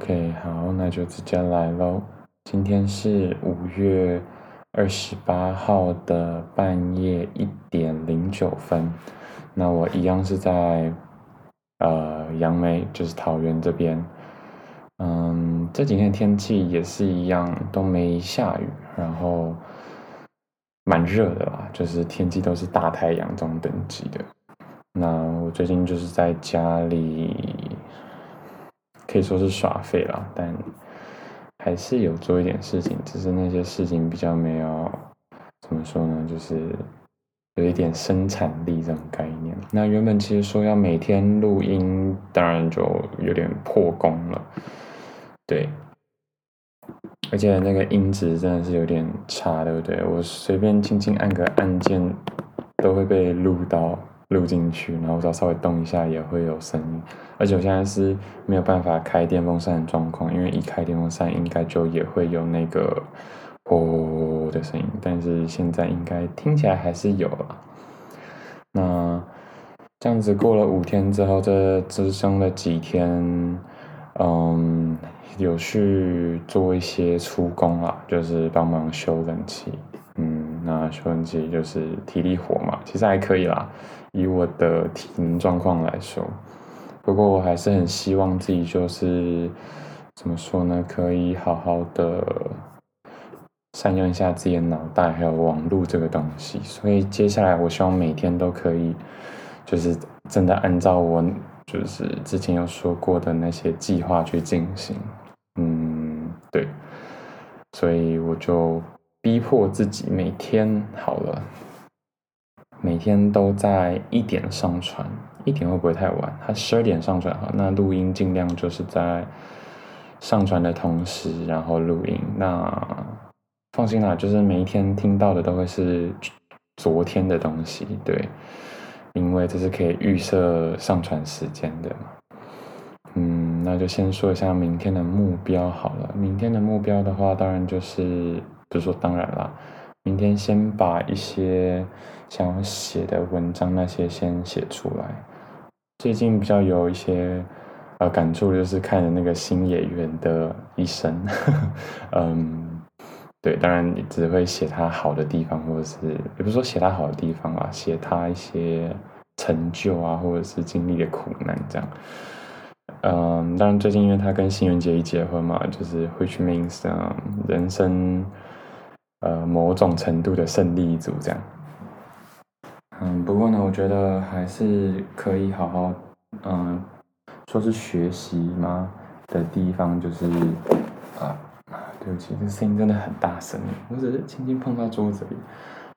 OK，好，那就直接来喽。今天是五月二十八号的半夜一点零九分。那我一样是在呃杨梅，就是桃园这边。嗯，这几天天气也是一样，都没下雨，然后蛮热的啦，就是天气都是大太阳这种等级的。那我最近就是在家里。可以说是耍废了，但还是有做一点事情，只是那些事情比较没有怎么说呢，就是有一点生产力这种概念。那原本其实说要每天录音，当然就有点破功了，对，而且那个音质真的是有点差，对不对？我随便轻轻按个按键都会被录到。录进去，然后我只要稍微动一下也会有声音，而且我现在是没有办法开电风扇的状况，因为一开电风扇应该就也会有那个呼的声音，但是现在应该听起来还是有了。那这样子过了五天之后，这只剩了几天，嗯，有去做一些出工了，就是帮忙修冷气，那修冷气就是体力活嘛，其实还可以啦。以我的体能状况来说，不过我还是很希望自己就是怎么说呢，可以好好的善用一下自己的脑袋，还有网络这个东西。所以接下来，我希望每天都可以，就是真的按照我就是之前有说过的那些计划去进行。嗯，对，所以我就逼迫自己每天好了。每天都在一点上传，一点会不会太晚？他十二点上传好，那录音尽量就是在上传的同时，然后录音。那放心啦，就是每一天听到的都会是昨天的东西，对，因为这是可以预设上传时间的嘛。嗯，那就先说一下明天的目标好了。明天的目标的话，当然就是，不是说当然啦。明天先把一些想要写的文章那些先写出来。最近比较有一些呃感触，就是看了那个新演员的一生。嗯，对，当然你只会写他好的地方，或者是也不是说写他好的地方啊，写他一些成就啊，或者是经历的苦难这样。嗯，当然最近因为他跟新垣结衣结婚嘛，就是 which means，人生。呃，某种程度的胜利组这样，嗯，不过呢，我觉得还是可以好好，嗯，说是学习吗的地方，就是啊，对不起，这声音真的很大声，我只是轻轻碰到桌子里。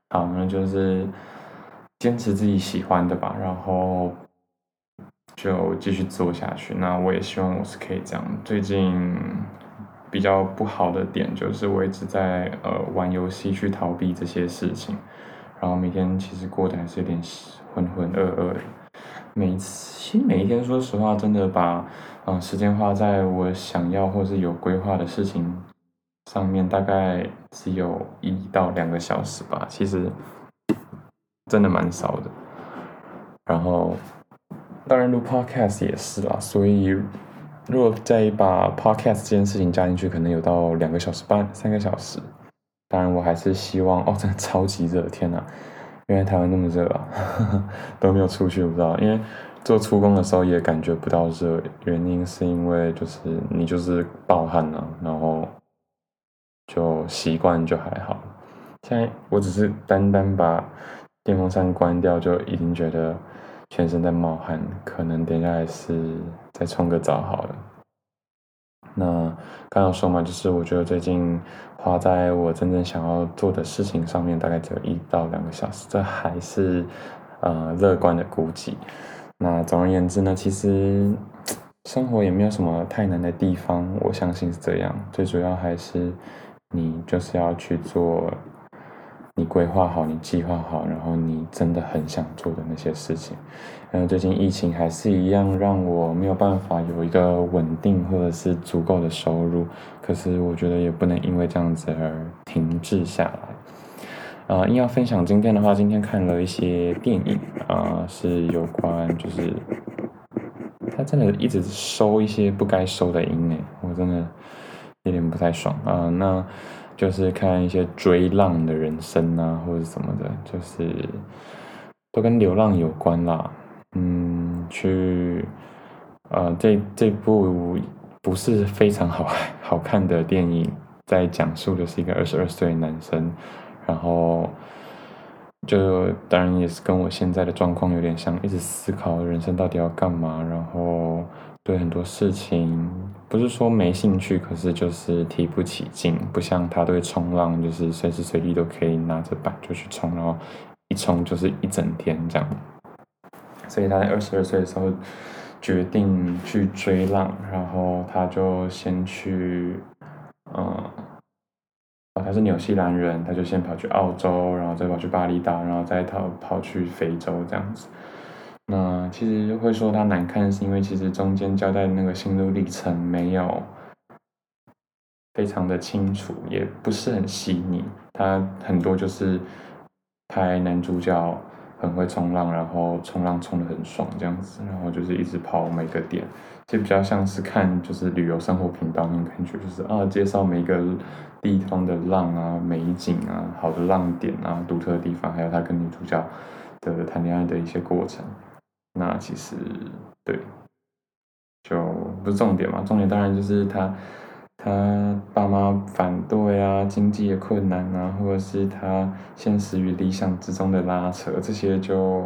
好，那就是坚持自己喜欢的吧，然后就继续做下去。那我也希望我是可以这样，最近。比较不好的点就是我一直在呃玩游戏去逃避这些事情，然后每天其实过得还是有点浑浑噩噩的。每次其实每一天说实话，真的把嗯、呃、时间花在我想要或是有规划的事情上面，大概只有一到两个小时吧。其实真的蛮少的。然后当然录 podcast 也是啦，所以。如果再把 podcast 这件事情加进去，可能有到两个小时半、三个小时。当然，我还是希望哦，真的超级热，天呐，原来台湾那么热啊，呵 呵都没有出去，不知道。因为做出工的时候也感觉不到热，原因是因为就是你就是暴汗了，然后就习惯就还好。现在我只是单单把电风扇关掉，就已经觉得。全身在冒汗，可能等下还是再冲个澡好了。那刚刚说嘛，就是我觉得最近花在我真正想要做的事情上面，大概只有一到两个小时，这还是呃乐观的估计。那总而言之呢，其实 生活也没有什么太难的地方，我相信是这样。最主要还是你就是要去做。你规划好，你计划好，然后你真的很想做的那些事情。嗯，最近疫情还是一样，让我没有办法有一个稳定或者是足够的收入。可是我觉得也不能因为这样子而停滞下来。啊、呃，硬要分享今天的话，今天看了一些电影啊、呃，是有关就是他真的一直收一些不该收的音诶，我真的有点不太爽啊。那就是看一些追浪的人生啊，或者什么的，就是都跟流浪有关啦。嗯，去呃，这这部不是非常好 好看的电影，在讲述的是一个二十二岁男生，然后。就当然也是跟我现在的状况有点像，一直思考人生到底要干嘛，然后对很多事情不是说没兴趣，可是就是提不起劲，不像他对冲浪，就是随时随地都可以拿着板就去冲，然后一冲就是一整天这样。所以他在二十二岁的时候决定去追浪，然后他就先去，嗯。哦他是纽西兰人，他就先跑去澳洲，然后再跑去巴厘岛，然后再跑跑去非洲这样子。那其实会说他难看，是因为其实中间交代的那个心路历程没有非常的清楚，也不是很细腻。他很多就是拍男主角很会冲浪，然后冲浪冲得很爽这样子，然后就是一直跑每个点。就比较像是看就是旅游生活频道那种感觉，就是啊介绍每个地方的浪啊、美景啊、好的浪点啊、独特的地方，还有他跟女主角的谈恋爱的一些过程。那其实对，就不是重点嘛，重点当然就是他他爸妈反对啊、经济的困难啊，或者是他现实与理想之中的拉扯，这些就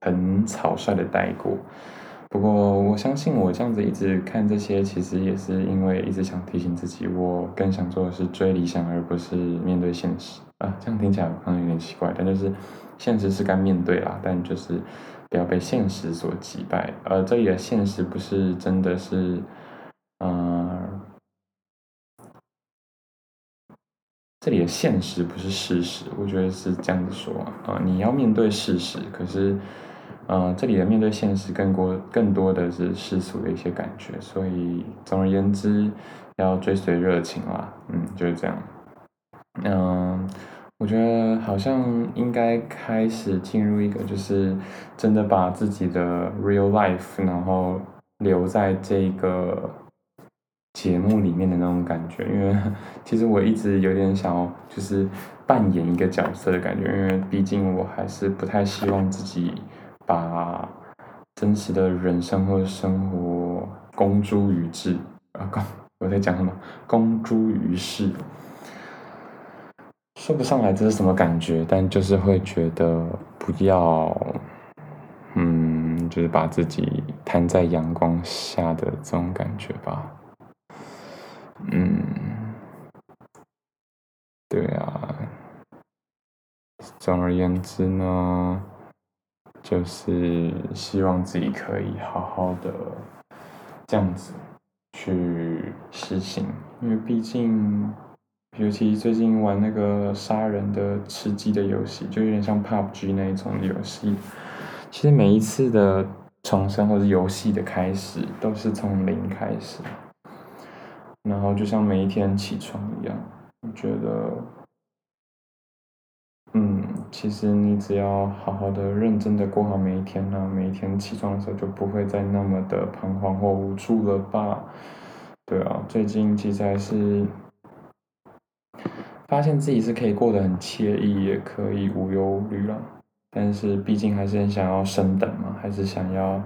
很草率的带过。不过，我相信我这样子一直看这些，其实也是因为一直想提醒自己，我更想做的是追理想，而不是面对现实啊。这样听起来可能有点奇怪，但就是现实是该面对啦，但就是不要被现实所击败。而这里的现实不是真的是，嗯、这里的现实不是事实，我觉得是这样子说啊、你要面对事实，可是。呃，这里的面对现实更多更多的是世俗的一些感觉，所以总而言之，要追随热情啦，嗯，就是这样。嗯、我觉得好像应该开始进入一个，就是真的把自己的 real life，然后留在这个节目里面的那种感觉，因为 其实我一直有点想要，就是扮演一个角色的感觉，因为毕竟我还是不太希望自己。把真实的人生或者生活公诸于世啊！公 我在讲什么？公诸于世，说不上来这是什么感觉，但就是会觉得不要，嗯，就是把自己摊在阳光下的这种感觉吧。嗯，对啊。总而言之呢。就是希望自己可以好好的这样子去实行，因为毕竟，尤其最近玩那个杀人的吃鸡的游戏，就有点像 PUBG 那一种游戏。其实每一次的重生或者游戏的开始，都是从零开始，然后就像每一天起床一样，我觉得。嗯，其实你只要好好的、认真的过好每一天呢、啊，每一天起床的时候就不会再那么的彷徨或无助了吧？对啊，最近其实还是发现自己是可以过得很惬意，也可以无忧无虑了。但是毕竟还是很想要升等嘛，还是想要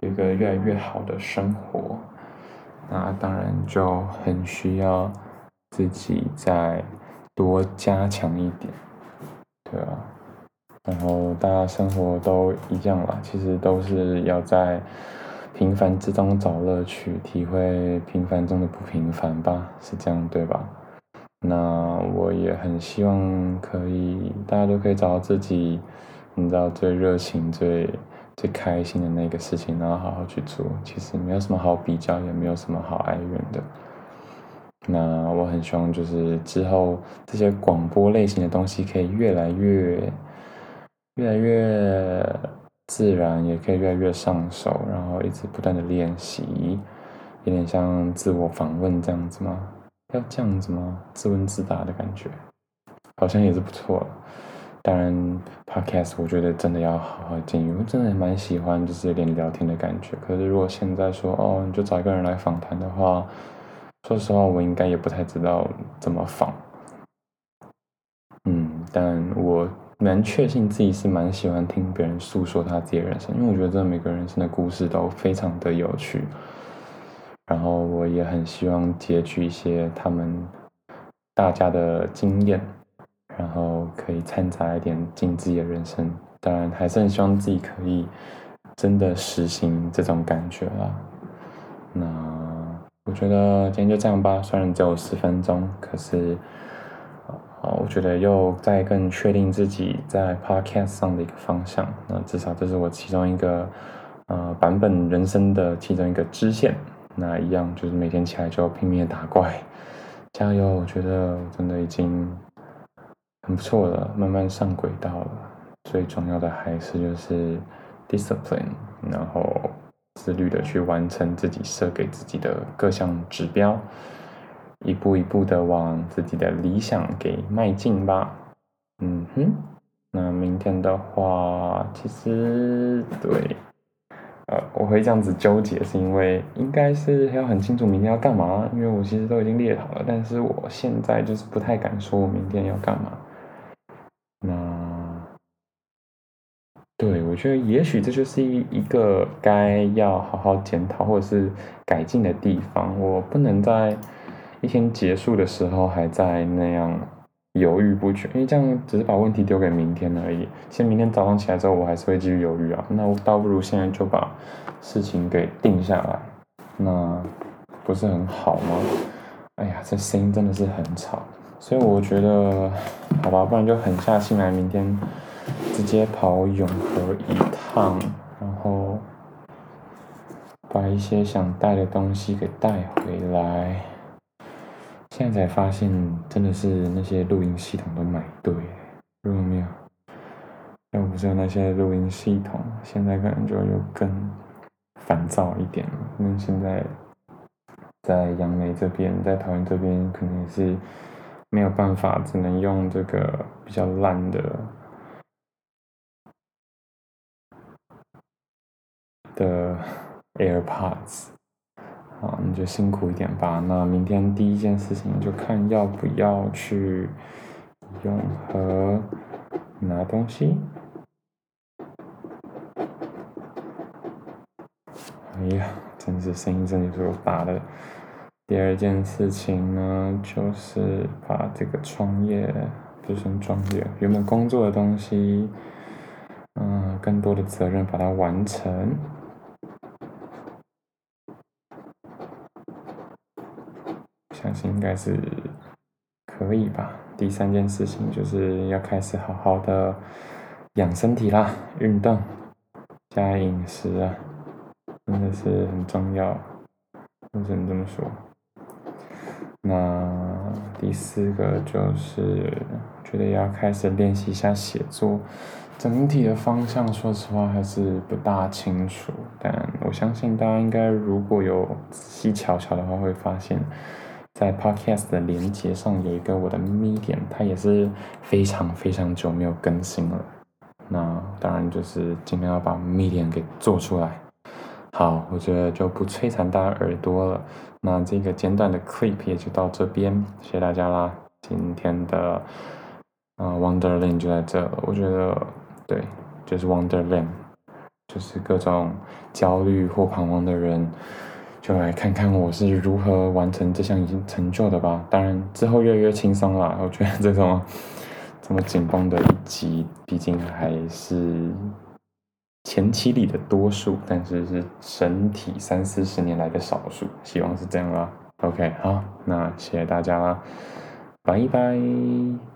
有一个越来越好的生活。那当然就很需要自己再多加强一点。对啊，然后大家生活都一样啦，其实都是要在平凡之中找乐趣，体会平凡中的不平凡吧，是这样对吧？那我也很希望可以，大家都可以找到自己，你知道最热情、最最开心的那个事情，然后好好去做。其实没有什么好比较，也没有什么好哀怨的。那我很希望，就是之后这些广播类型的东西可以越来越、越来越自然，也可以越来越上手，然后一直不断的练习，有点像自我访问这样子吗？要这样子吗？自问自答的感觉，好像也是不错。当然，Podcast 我觉得真的要好好经营，我真的蛮喜欢就是有点聊天的感觉。可是如果现在说哦，你就找一个人来访谈的话，说实话，我应该也不太知道怎么访。嗯，但我蛮确信自己是蛮喜欢听别人诉说他自己的人生，因为我觉得这每个人生的故事都非常的有趣。然后我也很希望截取一些他们大家的经验，然后可以掺杂一点进自己的人生。当然，还是很希望自己可以真的实行这种感觉啦。那我觉得今天就这样吧，虽然只有十分钟，可是。好，我觉得又再更确定自己在 podcast 上的一个方向。那至少这是我其中一个呃版本人生的其中一个支线。那一样就是每天起来就拼命打怪，加油！我觉得真的已经很不错了，慢慢上轨道了。最重要的还是就是 discipline，然后自律的去完成自己设给自己的各项指标。一步一步的往自己的理想给迈进吧。嗯哼，那明天的话，其实对，呃，我会这样子纠结，是因为应该是要很清楚明天要干嘛，因为我其实都已经列好了，但是我现在就是不太敢说我明天要干嘛。对，我觉得也许这就是一一个该要好好检讨或者是改进的地方，我不能在。一天结束的时候还在那样犹豫不决，因为这样只是把问题丢给明天而已。其实明天早上起来之后，我还是会继续犹豫啊。那我倒不如现在就把事情给定下来，那不是很好吗？哎呀，这声音真的是很吵，所以我觉得，好吧，不然就狠下心来，明天直接跑永和一趟，然后把一些想带的东西给带回来。现在才发现，真的是那些录音系统都买对，如果没有，要不是有那些录音系统，现在可能就又更烦躁一点了。因为现在在杨梅这边，在桃园这边，可能也是没有办法，只能用这个比较烂的的 AirPods。好，你就辛苦一点吧。那明天第一件事情就看要不要去永和拿东西。哎呀，真是声音真的是我大的。第二件事情呢，就是把这个创业，不是创业，原本工作的东西，嗯，更多的责任把它完成。相信应该是可以吧。第三件事情就是要开始好好的养身体啦，运动加饮食啊，真的是很重要。我只能这么说。那第四个就是觉得要开始练习一下写作，整体的方向说实话还是不大清楚，但我相信大家应该如果有细瞧瞧的话，会发现。在 Podcast 的连接上有一个我的 Medium，它也是非常非常久没有更新了。那当然就是尽量要把 Medium 给做出来。好，我觉得就不摧残大家耳朵了。那这个简短的 Clip 也就到这边，谢谢大家啦。今天的啊、Wonderland 就在这了。我觉得对，就是 Wonderland，就是各种焦虑或彷徨的人。就来看看我是如何完成这项已经成就的吧。当然之后越来越轻松了。我觉得这种 这么紧绷的一集，毕竟还是前期里的多数，但是是整体三四十年来的少数。希望是这样啦。OK，好，那谢谢大家啦，拜拜。